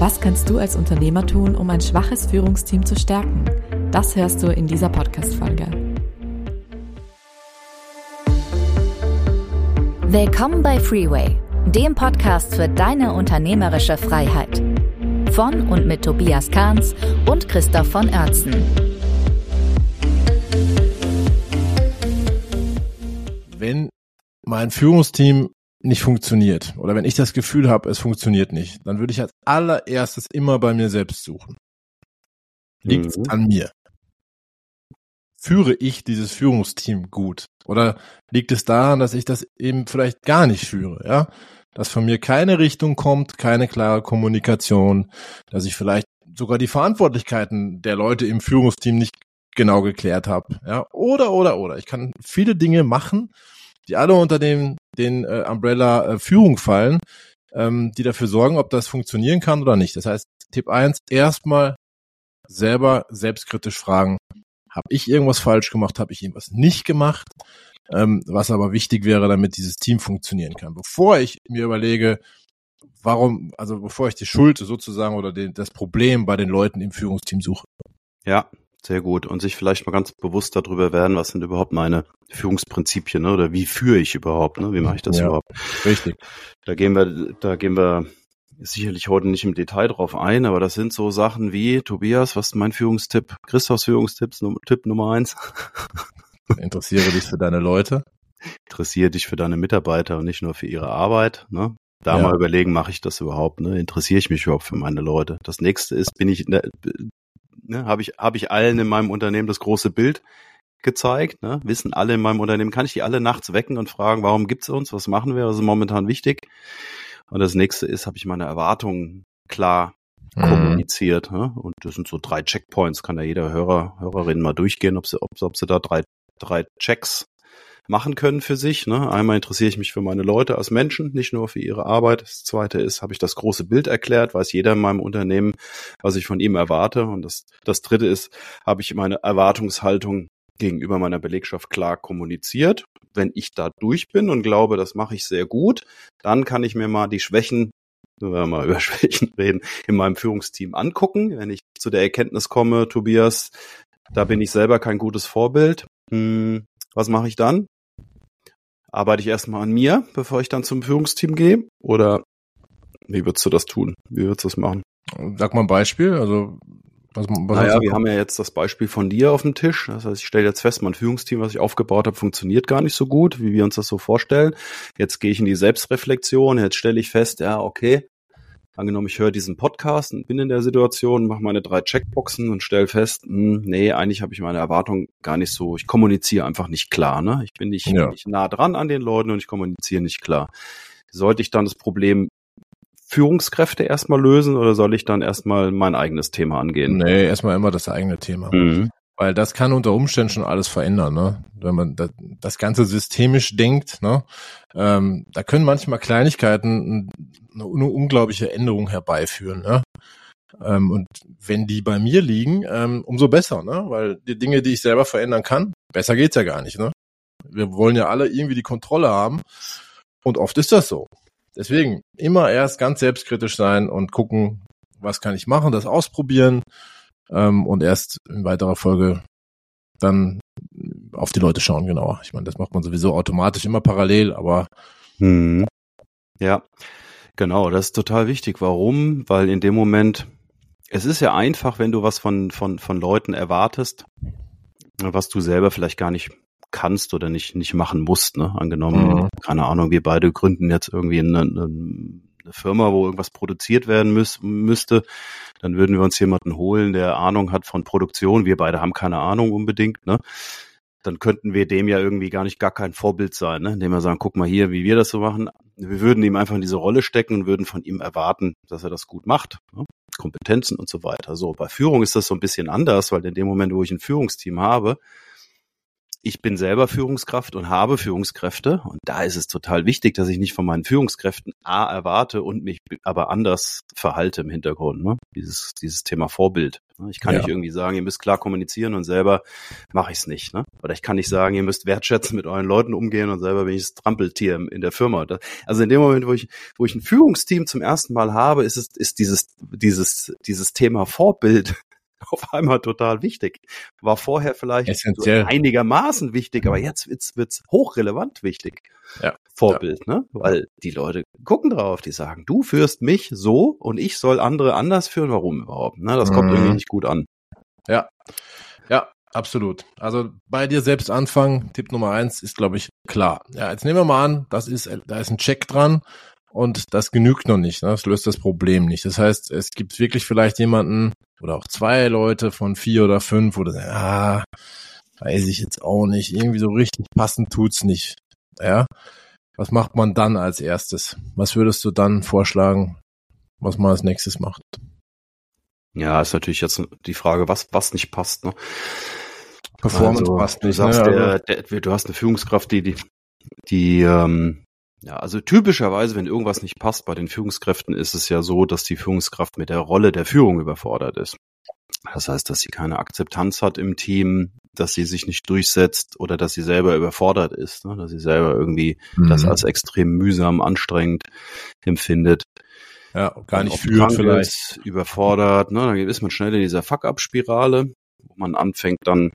Was kannst du als Unternehmer tun, um ein schwaches Führungsteam zu stärken? Das hörst du in dieser Podcast-Folge. Willkommen bei Freeway, dem Podcast für deine unternehmerische Freiheit. Von und mit Tobias Kahns und Christoph von Oertzen. Wenn mein Führungsteam nicht funktioniert oder wenn ich das Gefühl habe, es funktioniert nicht, dann würde ich als allererstes immer bei mir selbst suchen. Liegt mhm. an mir? Führe ich dieses Führungsteam gut? Oder liegt es daran, dass ich das eben vielleicht gar nicht führe, ja? Dass von mir keine Richtung kommt, keine klare Kommunikation, dass ich vielleicht sogar die Verantwortlichkeiten der Leute im Führungsteam nicht genau geklärt habe, ja? Oder, oder, oder. Ich kann viele Dinge machen, die alle unter dem, den äh, Umbrella äh, Führung fallen, ähm, die dafür sorgen, ob das funktionieren kann oder nicht. Das heißt, Tipp eins: erstmal selber selbstkritisch fragen, habe ich irgendwas falsch gemacht, habe ich irgendwas nicht gemacht, ähm, was aber wichtig wäre, damit dieses Team funktionieren kann. Bevor ich mir überlege, warum, also bevor ich die Schuld sozusagen oder den, das Problem bei den Leuten im Führungsteam suche. Ja, sehr gut. Und sich vielleicht mal ganz bewusst darüber werden, was sind überhaupt meine Führungsprinzipien, ne? oder wie führe ich überhaupt, ne? Wie mache ich das ja, überhaupt? Richtig. Da gehen wir, da gehen wir sicherlich heute nicht im Detail drauf ein, aber das sind so Sachen wie, Tobias, was ist mein Führungstipp? Christophs Führungstipps, Tipp Nummer eins. Interessiere dich für deine Leute. Interessiere dich für deine Mitarbeiter und nicht nur für ihre Arbeit. Ne? Da ja. mal überlegen, mache ich das überhaupt? Ne? Interessiere ich mich überhaupt für meine Leute? Das nächste ist, bin ich, ne, habe ich, habe ich allen in meinem Unternehmen das große Bild gezeigt, ne? wissen alle in meinem Unternehmen, kann ich die alle nachts wecken und fragen, warum gibt's uns, was machen wir, was ist momentan wichtig? Und das nächste ist, habe ich meine Erwartungen klar mhm. kommuniziert. Ne? Und das sind so drei Checkpoints, kann ja jeder Hörer, Hörerin mal durchgehen, ob sie, ob, ob sie da drei, drei Checks machen können für sich. Ne? Einmal interessiere ich mich für meine Leute als Menschen, nicht nur für ihre Arbeit. Das zweite ist, habe ich das große Bild erklärt, weiß jeder in meinem Unternehmen, was ich von ihm erwarte. Und das, das dritte ist, habe ich meine Erwartungshaltung gegenüber meiner Belegschaft klar kommuniziert. Wenn ich da durch bin und glaube, das mache ich sehr gut, dann kann ich mir mal die Schwächen wenn wir mal über Schwächen reden, in meinem Führungsteam angucken. Wenn ich zu der Erkenntnis komme, Tobias, da bin ich selber kein gutes Vorbild, hm, was mache ich dann? Arbeite ich erstmal an mir, bevor ich dann zum Führungsteam gehe? Oder wie würdest du das tun? Wie würdest du das machen? Sag mal ein Beispiel. Also was, was naja, wir haben ja jetzt das Beispiel von dir auf dem Tisch. Das heißt, ich stelle jetzt fest, mein Führungsteam, was ich aufgebaut habe, funktioniert gar nicht so gut, wie wir uns das so vorstellen. Jetzt gehe ich in die Selbstreflexion. Jetzt stelle ich fest, ja, okay, Angenommen, ich höre diesen Podcast und bin in der Situation, mache meine drei Checkboxen und stelle fest, mh, hm, nee, eigentlich habe ich meine Erwartung gar nicht so, ich kommuniziere einfach nicht klar. Ne? Ich bin nicht, ja. nicht nah dran an den Leuten und ich kommuniziere nicht klar. Sollte ich dann das Problem Führungskräfte erstmal lösen oder soll ich dann erstmal mein eigenes Thema angehen? Nee, erstmal immer das eigene Thema. Mhm. Weil das kann unter Umständen schon alles verändern, ne? Wenn man das, das Ganze systemisch denkt, ne? Ähm, da können manchmal Kleinigkeiten eine, eine unglaubliche Änderung herbeiführen, ne? Ähm, und wenn die bei mir liegen, ähm, umso besser, ne? Weil die Dinge, die ich selber verändern kann, besser geht's ja gar nicht, ne? Wir wollen ja alle irgendwie die Kontrolle haben. Und oft ist das so. Deswegen immer erst ganz selbstkritisch sein und gucken, was kann ich machen, das ausprobieren ähm, und erst in weiterer Folge dann auf die Leute schauen, genauer. Ich meine, das macht man sowieso automatisch immer parallel, aber hm. ja, genau, das ist total wichtig. Warum? Weil in dem Moment, es ist ja einfach, wenn du was von, von, von Leuten erwartest, was du selber vielleicht gar nicht kannst oder nicht, nicht machen musst, ne? Angenommen, mhm. keine Ahnung, wir beide gründen jetzt irgendwie eine, eine, Firma, wo irgendwas produziert werden müß, müsste dann würden wir uns jemanden holen, der Ahnung hat von Produktion. Wir beide haben keine Ahnung unbedingt, ne? Dann könnten wir dem ja irgendwie gar nicht gar kein Vorbild sein, ne? indem wir sagen, guck mal hier, wie wir das so machen. Wir würden ihm einfach in diese Rolle stecken und würden von ihm erwarten, dass er das gut macht. Ne? Kompetenzen und so weiter. So, bei Führung ist das so ein bisschen anders, weil in dem Moment, wo ich ein Führungsteam habe, ich bin selber Führungskraft und habe Führungskräfte. Und da ist es total wichtig, dass ich nicht von meinen Führungskräften A erwarte und mich aber anders verhalte im Hintergrund. Ne? Dieses, dieses Thema Vorbild. Ich kann ja. nicht irgendwie sagen, ihr müsst klar kommunizieren und selber mache ich es nicht. Ne? Oder ich kann nicht sagen, ihr müsst wertschätzen mit euren Leuten umgehen und selber bin ich das Trampeltier in der Firma. Also in dem Moment, wo ich, wo ich ein Führungsteam zum ersten Mal habe, ist es, ist dieses, dieses, dieses Thema Vorbild auf einmal total wichtig. War vorher vielleicht. So einigermaßen wichtig, aber jetzt wird's, wird's hochrelevant wichtig. Ja. Vorbild, ja. ne? Weil die Leute gucken drauf, die sagen, du führst mich so und ich soll andere anders führen. Warum überhaupt? Ne? Das kommt mhm. irgendwie nicht gut an. Ja. Ja, absolut. Also bei dir selbst anfangen, Tipp Nummer eins ist, glaube ich, klar. Ja, jetzt nehmen wir mal an, das ist, da ist ein Check dran und das genügt noch nicht. Ne? Das löst das Problem nicht. Das heißt, es gibt wirklich vielleicht jemanden oder auch zwei Leute von vier oder fünf, wo du sagst, ah, weiß ich jetzt auch nicht. Irgendwie so richtig passend tut's nicht. Ja. Was macht man dann als erstes? Was würdest du dann vorschlagen, was man als nächstes macht? Ja, ist natürlich jetzt die Frage, was, was nicht passt, ne? Performance also, passt nicht. Du sagst, ne? der, der, du hast eine Führungskraft, die, die, die ähm, ja, also typischerweise, wenn irgendwas nicht passt bei den Führungskräften, ist es ja so, dass die Führungskraft mit der Rolle der Führung überfordert ist. Das heißt, dass sie keine Akzeptanz hat im Team, dass sie sich nicht durchsetzt oder dass sie selber überfordert ist, ne? dass sie selber irgendwie mhm. das als extrem mühsam, anstrengend empfindet. Ja, gar nicht fühlt vielleicht. Ist, überfordert, ne? dann ist man schnell in dieser Fuck-up-Spirale, wo man anfängt dann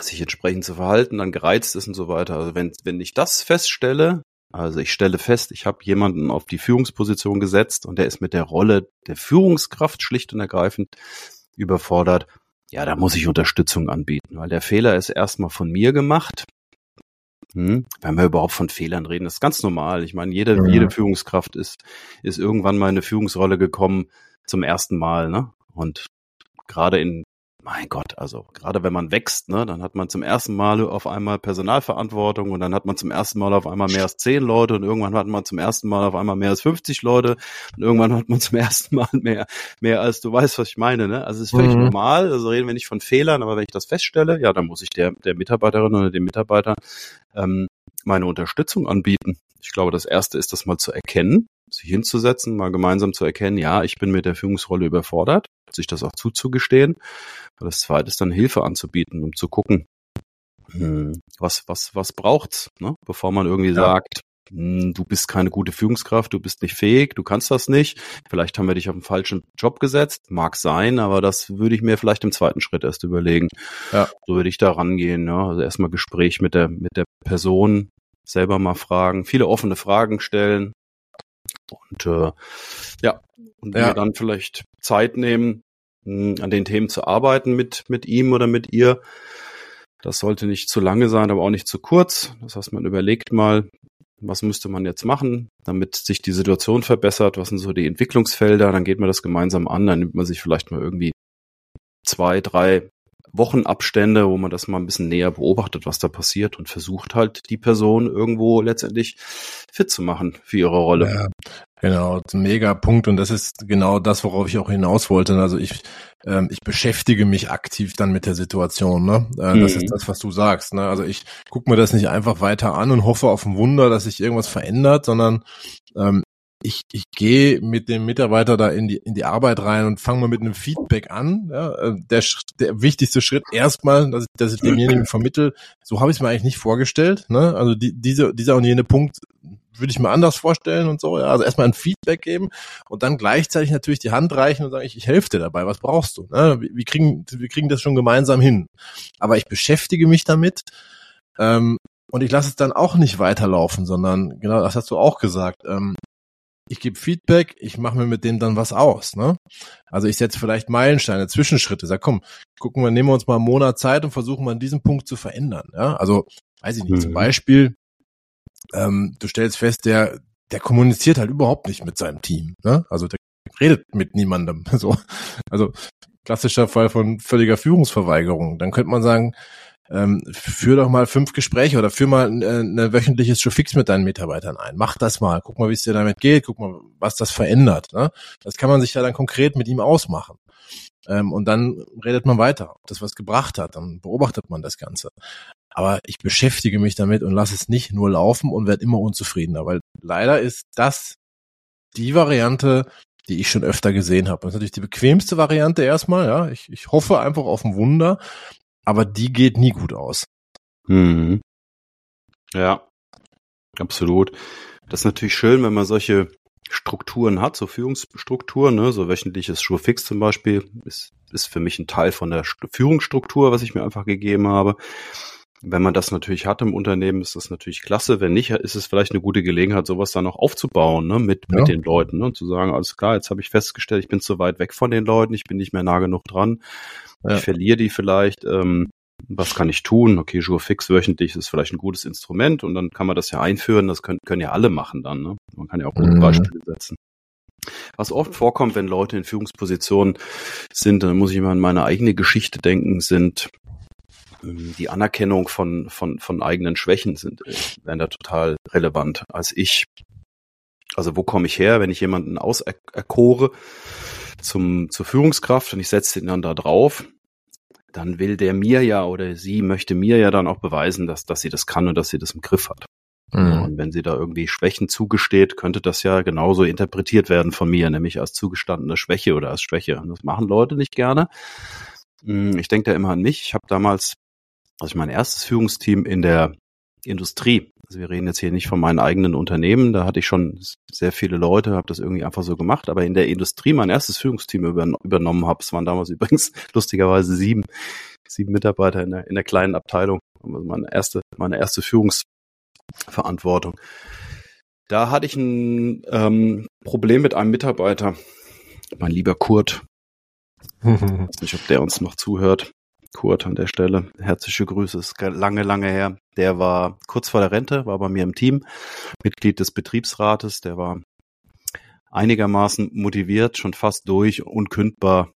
sich entsprechend zu verhalten, dann gereizt ist und so weiter. Also wenn, wenn ich das feststelle, also ich stelle fest, ich habe jemanden auf die Führungsposition gesetzt und der ist mit der Rolle der Führungskraft schlicht und ergreifend überfordert. Ja, da muss ich Unterstützung anbieten, weil der Fehler ist erstmal von mir gemacht. Hm, wenn wir überhaupt von Fehlern reden, das ist ganz normal. Ich meine, jede, ja. jede Führungskraft ist, ist irgendwann mal in eine Führungsrolle gekommen zum ersten Mal, ne? Und gerade in mein Gott, also gerade wenn man wächst, ne, dann hat man zum ersten Mal auf einmal Personalverantwortung und dann hat man zum ersten Mal auf einmal mehr als zehn Leute und irgendwann hat man zum ersten Mal auf einmal mehr als 50 Leute und irgendwann hat man zum ersten Mal mehr, mehr als du weißt, was ich meine, ne? Also es ist völlig mhm. normal, also reden wir nicht von Fehlern, aber wenn ich das feststelle, ja, dann muss ich der, der Mitarbeiterin oder dem Mitarbeiter ähm, meine Unterstützung anbieten. Ich glaube, das erste ist, das mal zu erkennen, sich hinzusetzen, mal gemeinsam zu erkennen, ja, ich bin mit der Führungsrolle überfordert, sich das auch zuzugestehen. Und das zweite ist dann Hilfe anzubieten, um zu gucken, hm, was, was, was braucht's, ne? bevor man irgendwie ja. sagt, hm, du bist keine gute Führungskraft, du bist nicht fähig, du kannst das nicht. Vielleicht haben wir dich auf einen falschen Job gesetzt, mag sein, aber das würde ich mir vielleicht im zweiten Schritt erst überlegen. Ja. So würde ich da rangehen. Ja? Also erstmal Gespräch mit der, mit der Person, selber mal fragen, viele offene Fragen stellen, und äh, ja, und ja. dann vielleicht Zeit nehmen, mh, hm, an den Themen zu arbeiten mit, mit ihm oder mit ihr. Das sollte nicht zu lange sein, aber auch nicht zu kurz. Das heißt, man überlegt mal, was müsste man jetzt machen, damit sich die Situation verbessert, was sind so die Entwicklungsfelder, dann geht man das gemeinsam an, dann nimmt man sich vielleicht mal irgendwie zwei, drei Wochenabstände, wo man das mal ein bisschen näher beobachtet, was da passiert und versucht halt die Person irgendwo letztendlich fit zu machen für ihre Rolle. Ja, genau, mega Punkt und das ist genau das, worauf ich auch hinaus wollte. Also ich, ähm, ich beschäftige mich aktiv dann mit der Situation. Ne? Äh, das ist mhm. das, was du sagst. Ne? Also ich gucke mir das nicht einfach weiter an und hoffe auf ein Wunder, dass sich irgendwas verändert, sondern ähm, ich, ich gehe mit dem Mitarbeiter da in die, in die Arbeit rein und fange mal mit einem Feedback an. Ja, äh, der, der wichtigste Schritt erstmal, dass ich, dass ich demjenigen vermittel, so habe ich es mir eigentlich nicht vorgestellt. Ne? Also die, diese, dieser und jene Punkt würde ich mir anders vorstellen und so. Ja? Also erstmal ein Feedback geben und dann gleichzeitig natürlich die Hand reichen und sagen, ich, ich helfe dir dabei, was brauchst du? Ne? Wir, wir, kriegen, wir kriegen das schon gemeinsam hin. Aber ich beschäftige mich damit. Ähm, und ich lasse es dann auch nicht weiterlaufen, sondern genau, das hast du auch gesagt. Ähm, ich gebe Feedback, ich mache mir mit denen dann was aus. Ne? Also ich setze vielleicht Meilensteine, Zwischenschritte, sag komm, gucken wir, nehmen wir uns mal einen Monat Zeit und versuchen mal an diesem Punkt zu verändern. Ja? Also, weiß ich nicht, mhm. zum Beispiel, ähm, du stellst fest, der, der kommuniziert halt überhaupt nicht mit seinem Team. Ne? Also der redet mit niemandem. So. Also klassischer Fall von völliger Führungsverweigerung. Dann könnte man sagen, ähm, führ doch mal fünf Gespräche oder führ mal ein, ein äh, wöchentliches Show fix mit deinen Mitarbeitern ein. Mach das mal. Guck mal, wie es dir damit geht. Guck mal, was das verändert. Ne? Das kann man sich ja dann konkret mit ihm ausmachen. Ähm, und dann redet man weiter, ob das was gebracht hat. Dann beobachtet man das Ganze. Aber ich beschäftige mich damit und lasse es nicht nur laufen und werde immer unzufriedener, weil leider ist das die Variante, die ich schon öfter gesehen habe. Das ist natürlich die bequemste Variante erstmal, ja. Ich, ich hoffe einfach auf ein Wunder, aber die geht nie gut aus. Mhm. Ja, absolut. Das ist natürlich schön, wenn man solche Strukturen hat, so Führungsstrukturen, ne, so wöchentliches Schurfix zum Beispiel, ist, ist für mich ein Teil von der Führungsstruktur, was ich mir einfach gegeben habe. Wenn man das natürlich hat im Unternehmen, ist das natürlich klasse. Wenn nicht, ist es vielleicht eine gute Gelegenheit, sowas dann auch aufzubauen, ne, mit, ja. mit den Leuten, ne, und zu sagen, alles klar, jetzt habe ich festgestellt, ich bin zu weit weg von den Leuten, ich bin nicht mehr nah genug dran, ja. ich verliere die vielleicht, ähm, was kann ich tun? Okay, Jour fix wöchentlich ist vielleicht ein gutes Instrument und dann kann man das ja einführen. Das können, können ja alle machen dann. Ne? Man kann ja auch gute mhm. Beispiele setzen. Was oft vorkommt, wenn Leute in Führungspositionen sind, dann muss ich immer an meine eigene Geschichte denken, sind die Anerkennung von, von, von eigenen Schwächen sind, äh, werden da total relevant. Als ich, also wo komme ich her, wenn ich jemanden auserkore zum, zur Führungskraft und ich setze den dann da drauf, dann will der mir ja oder sie möchte mir ja dann auch beweisen, dass, dass sie das kann und dass sie das im Griff hat. Mhm. Und wenn sie da irgendwie Schwächen zugesteht, könnte das ja genauso interpretiert werden von mir, nämlich als zugestandene Schwäche oder als Schwäche. Und das machen Leute nicht gerne. Hm, ich denke da immer an mich. Ich habe damals, also mein erstes Führungsteam in der Industrie. Also wir reden jetzt hier nicht von meinen eigenen Unternehmen, da hatte ich schon sehr viele Leute, habe das irgendwie einfach so gemacht, aber in der Industrie mein erstes Führungsteam übernommen habe, es waren damals übrigens lustigerweise sieben, sieben Mitarbeiter in der, in der kleinen Abteilung, also meine erste, meine erste Führungsverantwortung. Da hatte ich ein ähm, Problem mit einem Mitarbeiter, mein lieber Kurt. Ich weiß nicht, ob der uns noch zuhört. Kurt an der Stelle. Herzliche Grüße, ist lange, lange her. Der war kurz vor der Rente, war bei mir im Team, Mitglied des Betriebsrates, der war einigermaßen motiviert, schon fast durch, unkündbar.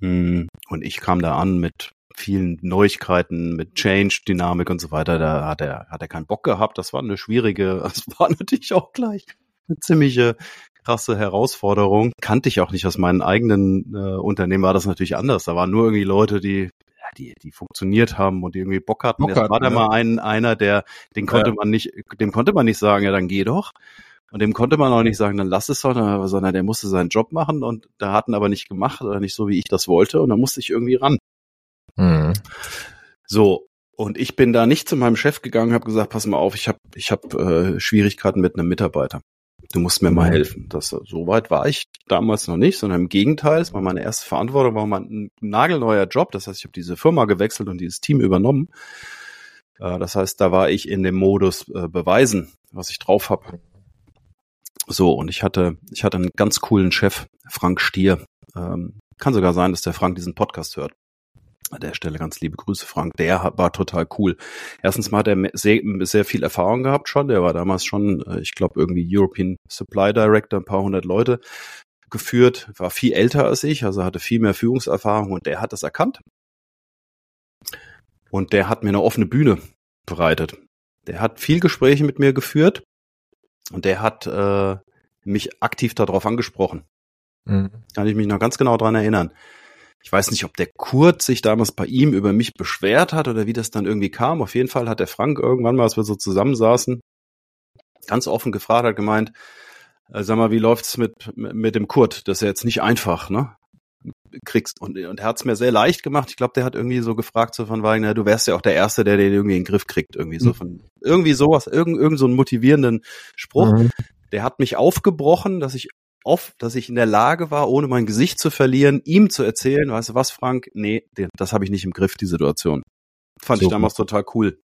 Hm, und ich kam da an mit vielen Neuigkeiten, mit Change, Dynamik und so weiter. Da hat er, hat er keinen Bock gehabt. Das war eine schwierige, das war natürlich auch gleich eine ziemliche krasse Herausforderung. Kannte ich auch nicht aus meinen eigenen äh, Unternehmen, war das natürlich anders. Da waren nur irgendwie Leute, die die, die funktioniert haben und die irgendwie Bock hatten. Bock Jetzt war da ja. mal ein, einer, der, den konnte ja. man nicht, dem konnte man nicht sagen, ja, dann geh doch. Und dem konnte man auch nicht sagen, dann lass es doch, sondern der musste seinen Job machen und da hatten aber nicht gemacht oder nicht so, wie ich das wollte und da musste ich irgendwie ran. Mhm. So, und ich bin da nicht zu meinem Chef gegangen, habe gesagt, pass mal auf, ich habe ich hab, äh, Schwierigkeiten mit einem Mitarbeiter du musst mir mal mhm. helfen. Das, so weit war ich damals noch nicht, sondern im Gegenteil, es war meine erste Verantwortung, war mein nagelneuer Job. Das heißt, ich habe diese Firma gewechselt und dieses Team übernommen. Äh, das heißt, da war ich in dem Modus äh, beweisen, was ich drauf habe. So, und ich hatte, ich hatte einen ganz coolen Chef, Frank Stier. Ähm, kann sogar sein, dass der Frank diesen Podcast hört. An der Stelle ganz liebe Grüße, Frank. Der war total cool. Erstens mal hat er sehr, sehr viel Erfahrung gehabt schon. Der war damals schon, äh, ich glaube, irgendwie European Supply Director, ein paar hundert Leute geführt, war viel älter als ich, also hatte viel mehr Führungserfahrung und der hat das erkannt. Und der hat mir eine offene Bühne bereitet. Der hat viel Gespräche mit mir geführt und der hat äh, mich aktiv darauf angesprochen. Mhm. Kann ich mich noch ganz genau dran erinnern ich weiß nicht, ob der Kurt sich damals bei ihm über mich beschwert hat oder wie das dann irgendwie kam. Auf jeden Fall hat der Frank irgendwann mal, als wir so zusammensaßen, ganz offen gefragt, hat gemeint, äh, sag mal, wie läuft's mit, mit dem Kurt? Das ist ja jetzt nicht einfach, ne? Kriegst, und, und er hat's mir sehr leicht gemacht. Ich glaube, der hat irgendwie so gefragt, so von Wagner, du wärst ja auch der Erste, der den irgendwie in den Griff kriegt, irgendwie so mhm. von, irgendwie sowas, irgend, irgend so einen motivierenden Spruch. Mhm. Der hat mich aufgebrochen, dass ich oft, dass ich in der Lage war, ohne mein Gesicht zu verlieren, ihm zu erzählen, weißt du was, Frank? Nee, das habe ich nicht im Griff, die Situation. Fand so ich damals total cool.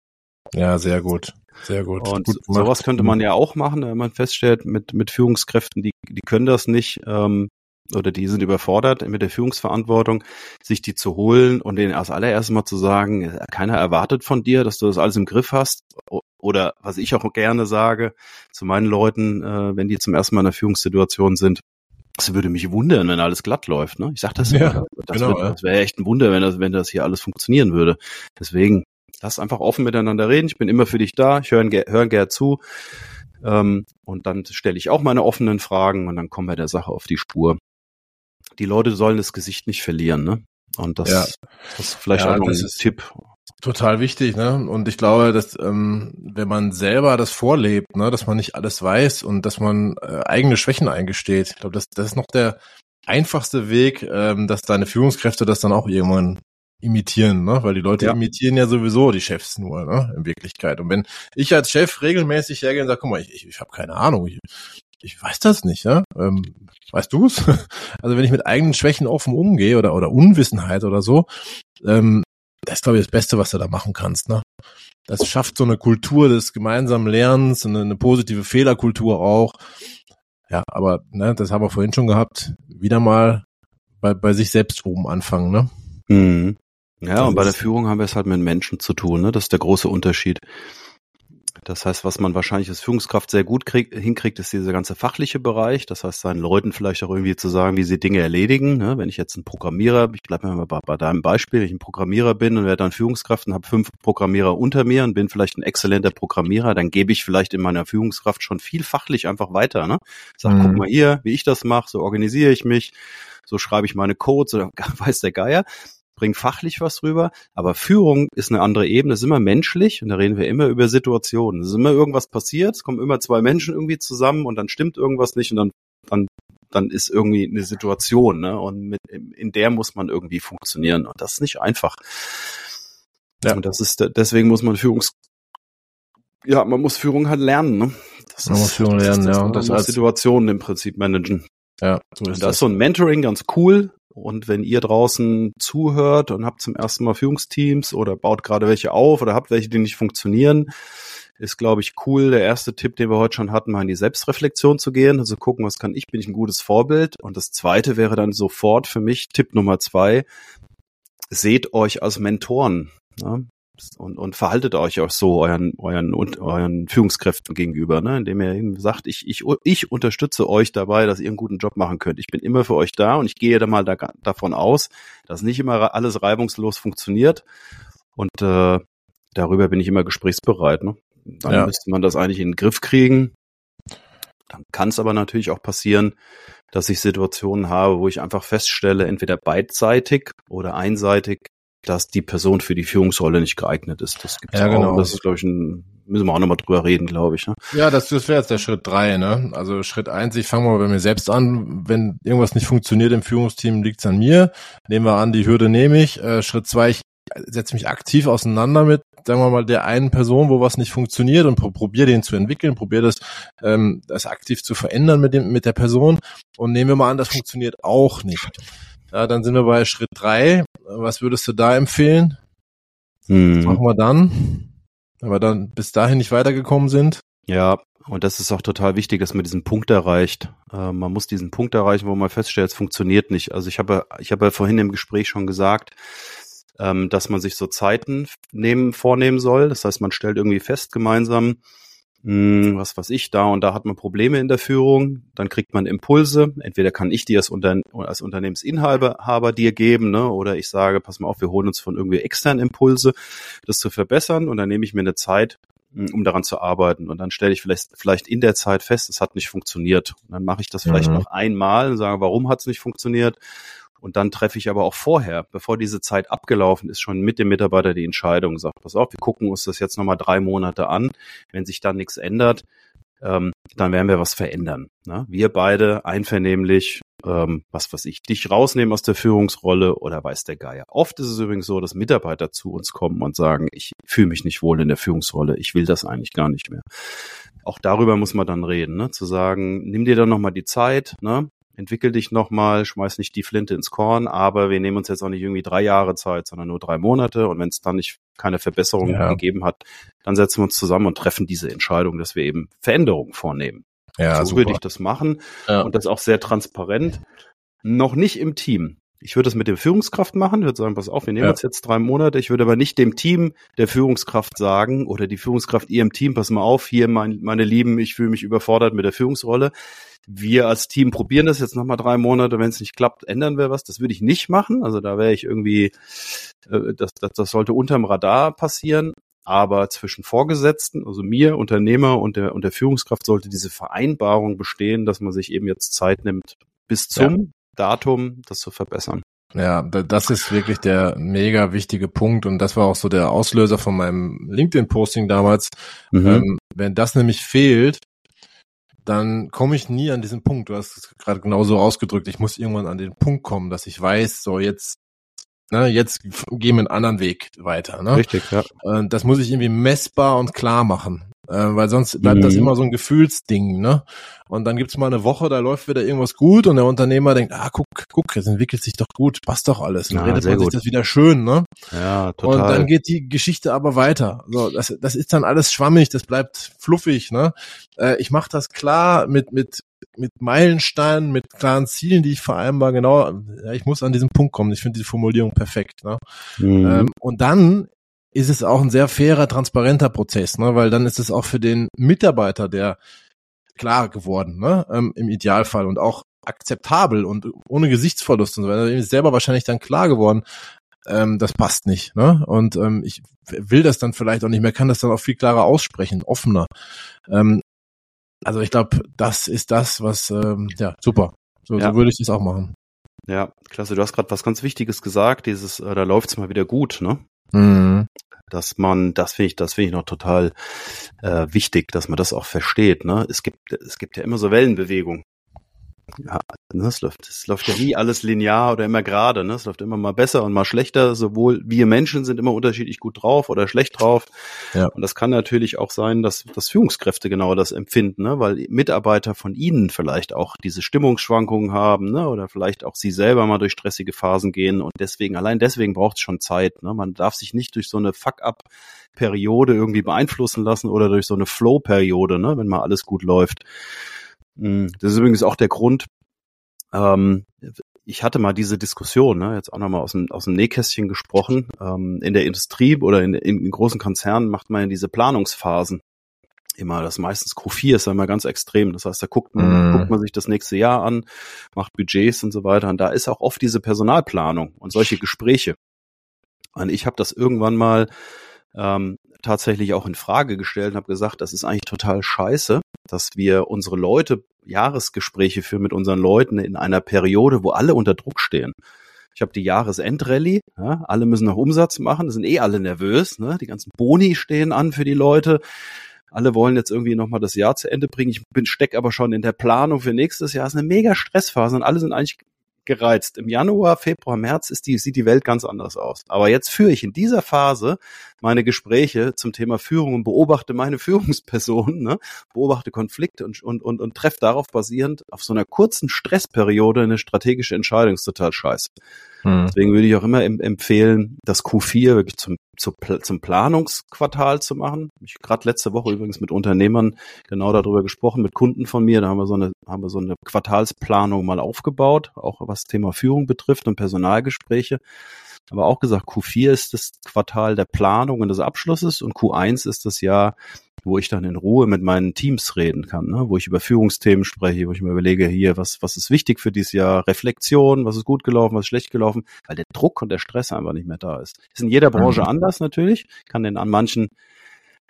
Ja, sehr gut. Sehr gut. Und gut sowas könnte man ja auch machen, wenn man feststellt, mit, mit Führungskräften, die, die können das nicht, ähm, oder die sind überfordert mit der Führungsverantwortung, sich die zu holen und denen als allererstes mal zu sagen, keiner erwartet von dir, dass du das alles im Griff hast. Oder was ich auch gerne sage zu meinen Leuten, äh, wenn die zum ersten Mal in einer Führungssituation sind, es würde mich wundern, wenn alles glatt läuft. Ne? Ich sag das ja, immer. Das, genau, ja. das wäre echt ein Wunder, wenn das, wenn das hier alles funktionieren würde. Deswegen, lass einfach offen miteinander reden. Ich bin immer für dich da. Ich höre hör gern zu. Ähm, und dann stelle ich auch meine offenen Fragen und dann kommen wir der Sache auf die Spur die Leute sollen das Gesicht nicht verlieren, ne? Und das, ja. das ist vielleicht ja, auch noch ein Tipp. Total wichtig, ne? Und ich glaube, dass ähm, wenn man selber das vorlebt, ne, dass man nicht alles weiß und dass man äh, eigene Schwächen eingesteht, ich glaube, das, das ist noch der einfachste Weg, ähm, dass deine Führungskräfte das dann auch irgendwann imitieren, ne? Weil die Leute ja. imitieren ja sowieso die Chefs nur, ne? In Wirklichkeit. Und wenn ich als Chef regelmäßig hergehe und sage, guck mal, ich, ich, ich habe keine Ahnung, ich, ich weiß das nicht, ja? Ähm, weißt du es? Also wenn ich mit eigenen Schwächen offen umgehe oder oder Unwissenheit oder so, ähm, das ist glaube ich das Beste, was du da machen kannst, ne? Das schafft so eine Kultur des gemeinsamen Lernens, eine, eine positive Fehlerkultur auch. Ja, aber ne, das haben wir vorhin schon gehabt. Wieder mal bei, bei sich selbst oben anfangen, ne? Mhm. Ja, das und bei der Führung haben wir es halt mit Menschen zu tun, ne? Das ist der große Unterschied. Das heißt, was man wahrscheinlich als Führungskraft sehr gut krieg, hinkriegt, ist dieser ganze fachliche Bereich. Das heißt, seinen Leuten vielleicht auch irgendwie zu sagen, wie sie Dinge erledigen. Ne? Wenn ich jetzt ein Programmierer, ich bleibe mal bei, bei, deinem Beispiel, wenn ich ein Programmierer bin und werde dann Führungskraft und habe fünf Programmierer unter mir und bin vielleicht ein exzellenter Programmierer, dann gebe ich vielleicht in meiner Führungskraft schon viel fachlich einfach weiter. Ne? Sag, mhm. guck mal hier, wie ich das mache, so organisiere ich mich so schreibe ich meine Codes oder weiß der Geier bringt fachlich was rüber, aber Führung ist eine andere Ebene, ist immer menschlich und da reden wir immer über Situationen. Es ist immer irgendwas passiert, es kommen immer zwei Menschen irgendwie zusammen und dann stimmt irgendwas nicht und dann, dann, dann ist irgendwie eine Situation, ne? Und mit, in der muss man irgendwie funktionieren und das ist nicht einfach. Ja. Und das ist, deswegen muss man Führungs, ja, man muss Führung halt lernen, ne? Das man ist, muss Führung lernen, das, ja. Und das muss Situationen im Prinzip managen. Ja, so ist da das. ist so ein Mentoring ganz cool, und wenn ihr draußen zuhört und habt zum ersten Mal Führungsteams oder baut gerade welche auf oder habt welche, die nicht funktionieren, ist, glaube ich, cool. Der erste Tipp, den wir heute schon hatten, mal in die Selbstreflexion zu gehen, also gucken, was kann ich, bin ich ein gutes Vorbild. Und das zweite wäre dann sofort für mich Tipp Nummer zwei, seht euch als Mentoren. Ne? Und, und verhaltet euch auch so euren, euren, euren Führungskräften gegenüber, ne? indem ihr eben sagt, ich, ich, ich unterstütze euch dabei, dass ihr einen guten Job machen könnt. Ich bin immer für euch da und ich gehe da mal da, davon aus, dass nicht immer alles reibungslos funktioniert. Und äh, darüber bin ich immer gesprächsbereit. Ne? Dann ja. müsste man das eigentlich in den Griff kriegen. Dann kann es aber natürlich auch passieren, dass ich Situationen habe, wo ich einfach feststelle, entweder beidseitig oder einseitig dass die Person für die Führungsrolle nicht geeignet ist. Das gibt's ja, genau. Auch. Das ist, glaube ich, ein, müssen wir auch nochmal drüber reden, glaube ich. Ne? Ja, das, das wäre jetzt der Schritt drei, ne? Also Schritt eins, ich fange mal bei mir selbst an. Wenn irgendwas nicht funktioniert im Führungsteam, liegt's an mir. Nehmen wir an, die Hürde nehme ich. Äh, Schritt zwei, ich setze mich aktiv auseinander mit, sagen wir mal, der einen Person, wo was nicht funktioniert und probiere den zu entwickeln, probiere das, ähm, das aktiv zu verändern mit dem, mit der Person. Und nehmen wir mal an, das funktioniert auch nicht. Ja, dann sind wir bei Schritt drei. Was würdest du da empfehlen? Hm. Was machen wir dann? Wenn wir dann bis dahin nicht weitergekommen sind? Ja, und das ist auch total wichtig, dass man diesen Punkt erreicht. Äh, man muss diesen Punkt erreichen, wo man feststellt, es funktioniert nicht. Also ich habe, ich habe ja vorhin im Gespräch schon gesagt, ähm, dass man sich so Zeiten nehmen, vornehmen soll. Das heißt, man stellt irgendwie fest gemeinsam, hm, was weiß ich, da und da hat man Probleme in der Führung, dann kriegt man Impulse. Entweder kann ich die als, Unter als Unternehmensinhaber dir geben, ne, oder ich sage, pass mal auf, wir holen uns von irgendwie externen Impulse, das zu verbessern und dann nehme ich mir eine Zeit, hm, um daran zu arbeiten. Und dann stelle ich vielleicht, vielleicht in der Zeit fest, es hat nicht funktioniert. Und dann mache ich das vielleicht mhm. noch einmal und sage, warum hat es nicht funktioniert? Und dann treffe ich aber auch vorher, bevor diese Zeit abgelaufen ist, schon mit dem Mitarbeiter die Entscheidung, sagt, pass auf, wir gucken uns das jetzt nochmal drei Monate an. Wenn sich dann nichts ändert, ähm, dann werden wir was verändern. Ne? Wir beide einvernehmlich, ähm, was weiß ich, dich rausnehmen aus der Führungsrolle oder weiß der Geier. Oft ist es übrigens so, dass Mitarbeiter zu uns kommen und sagen, ich fühle mich nicht wohl in der Führungsrolle, ich will das eigentlich gar nicht mehr. Auch darüber muss man dann reden, ne? zu sagen, nimm dir dann nochmal die Zeit, ne? Entwickel dich nochmal, schmeiß nicht die Flinte ins Korn, aber wir nehmen uns jetzt auch nicht irgendwie drei Jahre Zeit, sondern nur drei Monate. Und wenn es dann nicht keine Verbesserung ja. gegeben hat, dann setzen wir uns zusammen und treffen diese Entscheidung, dass wir eben Veränderungen vornehmen. Ja, so super. würde ich das machen ja. und das auch sehr transparent. Noch nicht im Team. Ich würde das mit der Führungskraft machen, würde sagen, pass auf, wir nehmen ja. uns jetzt drei Monate. Ich würde aber nicht dem Team der Führungskraft sagen oder die Führungskraft ihrem Team, pass mal auf, hier mein, meine Lieben, ich fühle mich überfordert mit der Führungsrolle wir als Team probieren das jetzt nochmal drei Monate. Wenn es nicht klappt, ändern wir was. Das würde ich nicht machen. Also da wäre ich irgendwie, äh, das, das, das sollte unterm Radar passieren. Aber zwischen Vorgesetzten, also mir, Unternehmer und der, und der Führungskraft sollte diese Vereinbarung bestehen, dass man sich eben jetzt Zeit nimmt, bis zum ja. Datum das zu verbessern. Ja, das ist wirklich der mega wichtige Punkt und das war auch so der Auslöser von meinem LinkedIn-Posting damals. Mhm. Ähm, wenn das nämlich fehlt, dann komme ich nie an diesen Punkt. Du hast es gerade genauso ausgedrückt. Ich muss irgendwann an den Punkt kommen, dass ich weiß, so jetzt, ne, jetzt gehen wir einen anderen Weg weiter. Ne? Richtig, ja. Das muss ich irgendwie messbar und klar machen. Äh, weil sonst bleibt mhm. das immer so ein Gefühlsding, ne? Und dann gibt's mal eine Woche, da läuft wieder irgendwas gut und der Unternehmer denkt, ah, guck, guck, es entwickelt sich doch gut, passt doch alles. Und ja, redet man sich das wieder schön, ne? Ja, total. Und dann geht die Geschichte aber weiter. So, das, das ist dann alles schwammig, das bleibt fluffig, ne? Äh, ich mache das klar mit, mit, mit Meilensteinen, mit klaren Zielen, die ich vereinbar, genau, ja, ich muss an diesen Punkt kommen. Ich finde die Formulierung perfekt, ne? Mhm. Ähm, und dann ist es auch ein sehr fairer, transparenter Prozess, ne? weil dann ist es auch für den Mitarbeiter der klar geworden, ne? Ähm, im Idealfall und auch akzeptabel und ohne Gesichtsverlust und so weiter. Ist selber wahrscheinlich dann klar geworden, ähm, das passt nicht. Ne? Und ähm, ich will das dann vielleicht auch nicht mehr, kann das dann auch viel klarer aussprechen, offener. Ähm, also ich glaube, das ist das, was ähm, ja super. So, ja. so würde ich das auch machen. Ja, klasse. Du hast gerade was ganz Wichtiges gesagt. Dieses, äh, da läuft's mal wieder gut. Ne? Mhm. Dass man, das finde ich, das finde ich noch total äh, wichtig, dass man das auch versteht. Ne? Es gibt, es gibt ja immer so Wellenbewegungen. Ja, ne, es läuft, es läuft ja nie alles linear oder immer gerade, ne? Es läuft immer mal besser und mal schlechter. Sowohl wir Menschen sind immer unterschiedlich gut drauf oder schlecht drauf. Ja. Und das kann natürlich auch sein, dass, dass Führungskräfte genau das empfinden, ne? Weil Mitarbeiter von ihnen vielleicht auch diese Stimmungsschwankungen haben, ne? Oder vielleicht auch sie selber mal durch stressige Phasen gehen. Und deswegen, allein deswegen braucht es schon Zeit. Ne? Man darf sich nicht durch so eine Fuck-up-Periode irgendwie beeinflussen lassen oder durch so eine Flow-Periode, ne? wenn mal alles gut läuft. Hm, das ist übrigens auch der Grund, ähm, ich hatte mal diese Diskussion, ne, jetzt auch nochmal aus dem, aus dem Nähkästchen gesprochen. Ähm, in der Industrie oder in, in, in großen Konzernen macht man ja diese Planungsphasen immer, das meistens Q4 ist ja immer ganz extrem. Das heißt, da guckt man, mm. guckt man sich das nächste Jahr an, macht Budgets und so weiter. Und da ist auch oft diese Personalplanung und solche Gespräche. Und ich habe das irgendwann mal ähm, tatsächlich auch in Frage gestellt und habe gesagt, das ist eigentlich total scheiße, dass wir unsere Leute Jahresgespräche führen mit unseren Leuten in einer Periode, wo alle unter Druck stehen. Ich habe die Jahresendrallye, ja, alle müssen noch Umsatz machen, sind eh alle nervös, ne? die ganzen Boni stehen an für die Leute. Alle wollen jetzt irgendwie nochmal das Jahr zu Ende bringen. Ich bin steck aber schon in der Planung für nächstes Jahr. Es ist eine mega Stressphase und alle sind eigentlich gereizt. Im Januar, Februar, März ist die, sieht die Welt ganz anders aus. Aber jetzt führe ich in dieser Phase meine Gespräche zum Thema Führung und beobachte meine Führungspersonen, ne? beobachte Konflikte und, und, und, und treffe darauf basierend auf so einer kurzen Stressperiode eine strategische Entscheidung. ist total scheiße. Hm. Deswegen würde ich auch immer empfehlen, das Q4 wirklich zum, zum, zum Planungsquartal zu machen. Ich gerade letzte Woche übrigens mit Unternehmern genau darüber gesprochen, mit Kunden von mir. Da haben wir so eine, haben wir so eine Quartalsplanung mal aufgebaut, auch was Thema Führung betrifft und Personalgespräche. Aber auch gesagt, Q4 ist das Quartal der Planung und des Abschlusses und Q1 ist das Jahr wo ich dann in Ruhe mit meinen Teams reden kann, ne? wo ich über Führungsthemen spreche, wo ich mir überlege, hier, was, was ist wichtig für dieses Jahr, Reflexion, was ist gut gelaufen, was ist schlecht gelaufen, weil der Druck und der Stress einfach nicht mehr da ist. Ist in jeder Branche anders natürlich, kann den an manchen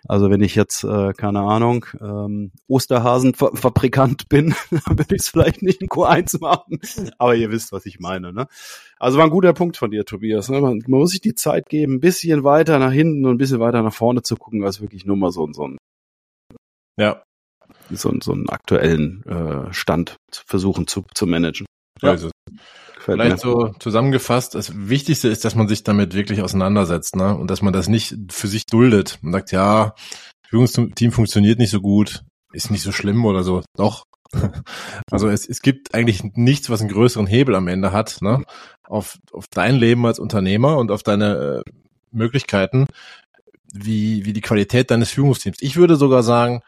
also wenn ich jetzt, äh, keine Ahnung, ähm, Osterhasenfabrikant bin, dann würde ich es vielleicht nicht in Q1 machen. Aber ihr wisst, was ich meine. Ne? Also war ein guter Punkt von dir, Tobias. Ne? Man, man muss sich die Zeit geben, ein bisschen weiter nach hinten und ein bisschen weiter nach vorne zu gucken, als wirklich nur mal so, so ein ja. so, so einen aktuellen äh, Stand zu versuchen zu, zu managen. Ja. Also, Vielleicht so zusammengefasst, das Wichtigste ist, dass man sich damit wirklich auseinandersetzt, ne? Und dass man das nicht für sich duldet und sagt, ja, Führungsteam funktioniert nicht so gut, ist nicht so schlimm oder so. Doch. Also es, es gibt eigentlich nichts, was einen größeren Hebel am Ende hat, ne? Auf, auf dein Leben als Unternehmer und auf deine äh, Möglichkeiten, wie, wie die Qualität deines Führungsteams. Ich würde sogar sagen,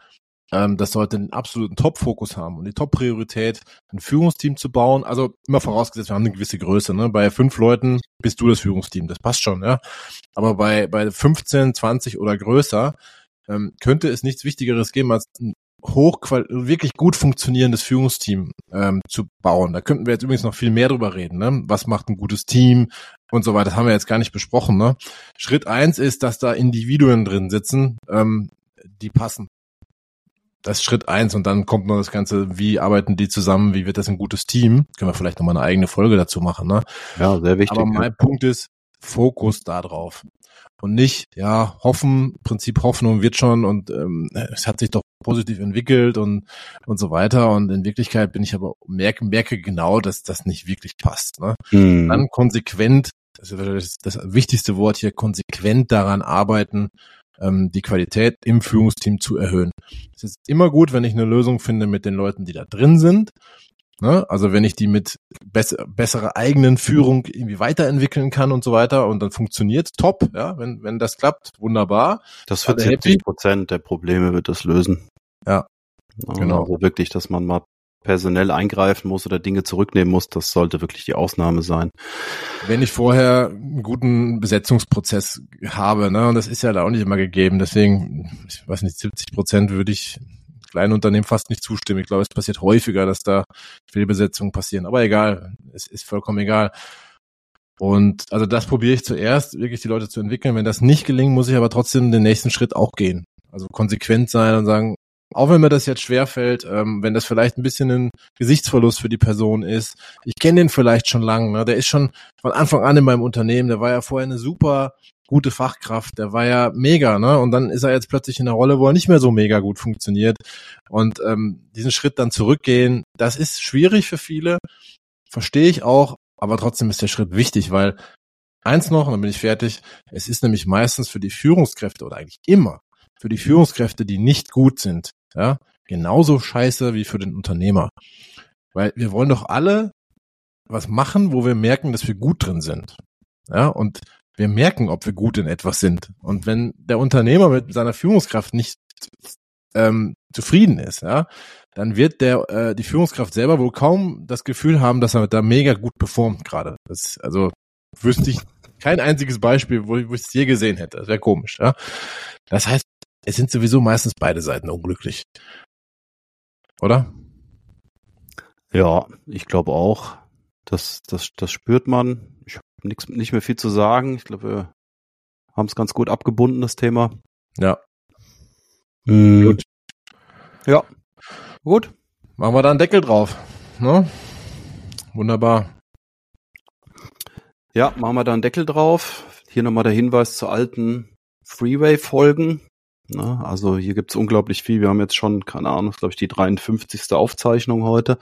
ähm, das sollte einen absoluten Top-Fokus haben und die Top-Priorität, ein Führungsteam zu bauen. Also immer vorausgesetzt, wir haben eine gewisse Größe. Ne? Bei fünf Leuten bist du das Führungsteam, das passt schon. ja. Aber bei, bei 15, 20 oder größer ähm, könnte es nichts Wichtigeres geben, als ein hochqual wirklich gut funktionierendes Führungsteam ähm, zu bauen. Da könnten wir jetzt übrigens noch viel mehr drüber reden. Ne? Was macht ein gutes Team und so weiter? Das haben wir jetzt gar nicht besprochen. Ne? Schritt eins ist, dass da Individuen drin sitzen, ähm, die passen das ist Schritt eins und dann kommt noch das Ganze, wie arbeiten die zusammen, wie wird das ein gutes Team? Können wir vielleicht nochmal eine eigene Folge dazu machen, ne? Ja, sehr wichtig. Aber mein Punkt ist, Fokus da drauf. Und nicht, ja, hoffen, Prinzip Hoffnung wird schon und ähm, es hat sich doch positiv entwickelt und und so weiter. Und in Wirklichkeit bin ich aber merke, merke genau, dass das nicht wirklich passt. Ne? Mhm. Dann konsequent, das ist das wichtigste Wort hier, konsequent daran arbeiten, ähm, die Qualität im Führungsteam zu erhöhen. Es ist immer gut, wenn ich eine Lösung finde mit den Leuten, die da drin sind. Ne? Also wenn ich die mit bess besserer eigenen Führung irgendwie weiterentwickeln kann und so weiter und dann funktioniert top, ja, wenn, wenn das klappt, wunderbar. Das wird 70 Prozent der Probleme wird das lösen. Ja. Genau. Also wirklich, dass man mal personell eingreifen muss oder Dinge zurücknehmen muss, das sollte wirklich die Ausnahme sein. Wenn ich vorher einen guten Besetzungsprozess habe, ne, und das ist ja da auch nicht immer gegeben, deswegen, ich weiß nicht, 70 Prozent würde ich kleinen Unternehmen fast nicht zustimmen. Ich glaube, es passiert häufiger, dass da Fehlbesetzungen passieren. Aber egal, es ist vollkommen egal. Und also das probiere ich zuerst, wirklich die Leute zu entwickeln. Wenn das nicht gelingt, muss ich aber trotzdem den nächsten Schritt auch gehen. Also konsequent sein und sagen, auch wenn mir das jetzt schwerfällt, ähm, wenn das vielleicht ein bisschen ein Gesichtsverlust für die Person ist, ich kenne den vielleicht schon lange, ne? der ist schon von Anfang an in meinem Unternehmen, der war ja vorher eine super gute Fachkraft, der war ja mega, ne? Und dann ist er jetzt plötzlich in einer Rolle, wo er nicht mehr so mega gut funktioniert. Und ähm, diesen Schritt dann zurückgehen, das ist schwierig für viele, verstehe ich auch, aber trotzdem ist der Schritt wichtig, weil eins noch, und dann bin ich fertig, es ist nämlich meistens für die Führungskräfte oder eigentlich immer für die Führungskräfte, die nicht gut sind, ja, genauso scheiße wie für den Unternehmer. Weil wir wollen doch alle was machen, wo wir merken, dass wir gut drin sind. Ja, und wir merken, ob wir gut in etwas sind. Und wenn der Unternehmer mit seiner Führungskraft nicht ähm, zufrieden ist, ja, dann wird der äh, die Führungskraft selber wohl kaum das Gefühl haben, dass er da mega gut performt gerade. Das also wüsste ich kein einziges Beispiel, wo, ich es je gesehen hätte. Das wäre komisch. Ja? Das heißt, es sind sowieso meistens beide Seiten unglücklich. Oder? Ja, ich glaube auch. Das, das, das spürt man. Ich habe nicht mehr viel zu sagen. Ich glaube, wir haben es ganz gut abgebunden, das Thema. Ja. Mhm. Gut. Ja. Gut. Machen wir da einen Deckel drauf. Ne? Wunderbar. Ja, machen wir da einen Deckel drauf. Hier nochmal der Hinweis zu alten Freeway-Folgen. Ne? Also hier gibt's unglaublich viel. Wir haben jetzt schon, keine Ahnung, glaube ich, die 53. Aufzeichnung heute.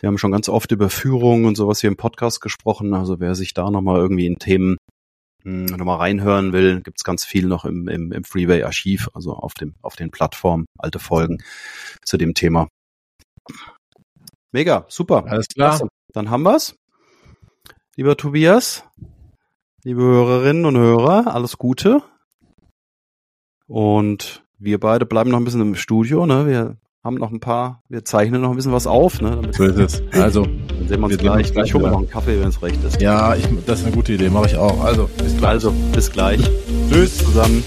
Wir haben schon ganz oft über Führung und sowas hier im Podcast gesprochen. Also wer sich da nochmal irgendwie in Themen hm, nochmal reinhören will, gibt's ganz viel noch im, im, im Freeway-Archiv, also auf, dem, auf den Plattformen, alte Folgen zu dem Thema. Mega, super. Alles klar. Klasse. Dann haben wir's. Lieber Tobias, liebe Hörerinnen und Hörer, alles Gute. Und wir beide bleiben noch ein bisschen im Studio, ne? Wir haben noch ein paar, wir zeichnen noch ein bisschen was auf, ne? Damit so ist es. Also, dann sehen wir uns gleich. Gleich holen wir noch einen Kaffee, wenn es recht ist. Ja, ich, das ist eine gute Idee, mache ich auch. Also, bis gleich. Also, bis gleich. Tschüss zusammen.